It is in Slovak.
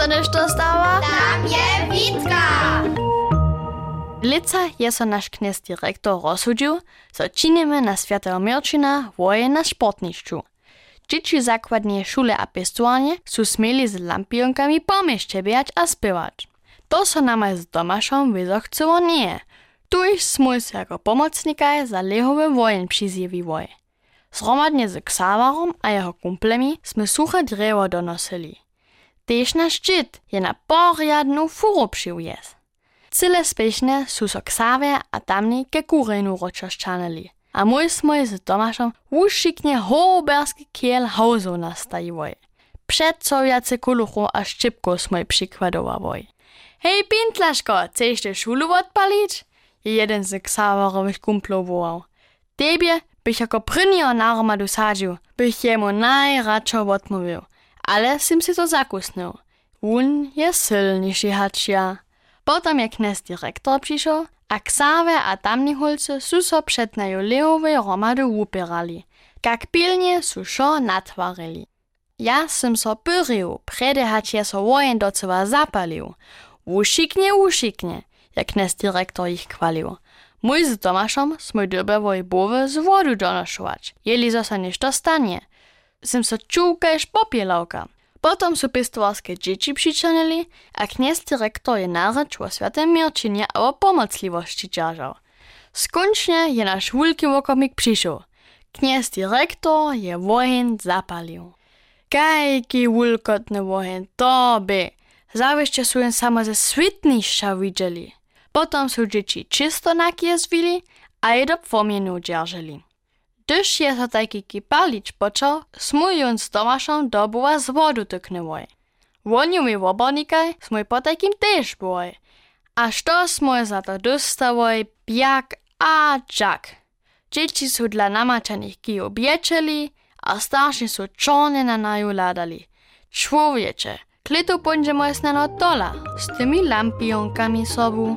sa nešto stała? Tam je Witka! Lica je so naš knes direktor rozsudil, so činimy na Świętego Mirčina woje na sportnišću. Dzieci zakładnie szule a pestuanie su smieli z lampionkami po mieście biać a spiewać. To so nama z Tomaszom wyzochcyło nie. Tuż smój se jako pomocnika za lehowy wojen przyzjewiwoj. Zhromadnie z Ksawarom a jeho kumplemi sme suche drewo donosili. Težna ščit je na porjadnu furo přivjez. Cele spešne su so ksave, a tamni ke kurenu ročaščanali. A moj smo je z Tomašom ušiknje hoberski kiel hauzov nastajivoj. Předsovjace kuluchu a ščipko smo je přikvadovavoj. Hej, Pintlaško, chceš te šulu odpalič? Je jeden z Xavarovih kumplov voval. Tebie bych jako prvního náromadu sadžil, bych jemu najradšo odmluvil – ale z tym to zakłysnął. Wun jest silniejszy hać ja. Potem jak nas dyrektor przyszedł, a Ksawe a tamni hulce suso przed na juleowej romady upierali. Jak pilnie suszo natwarili. Ja sam so pyrił, przede hać ja so wojen do cywa zapalił. Usiknie, usiknie, jak nas dyrektor ich chwalił. Mój z Tomaszem smój dobę wojbowy z wodu donoszować, jeli zosa niż dostanie. Sim so čúkajš popielawka. Potom su pistovarskie dzieci přičanili a kniez direktor je nareč o światem Mirčinie a o pomocliwości ťažal. Skončne je naš wulki wokomik přišel. Kniez direktor je wohin zapalił. Kajki wulkotny wohin to by. Zawieszcze su jen samo ze svitnišća widzieli. Potom su dzieci čisto nakiezvili a je do pomienu dzierżeli. Gdyż je to taki kipalicz począł, smując z Tomaszą do buła z wodu tyknęłoj. Wonił mi łobonikaj, smój po takim też byłoj. Aż to smój za to dostałoj, jak a jak. Dzieci są dla namaczanych kij obieczeli, a starsi są czone na naju ladali. Człowiecze, klitu będziemy snano tola z tymi lampionkami sobą.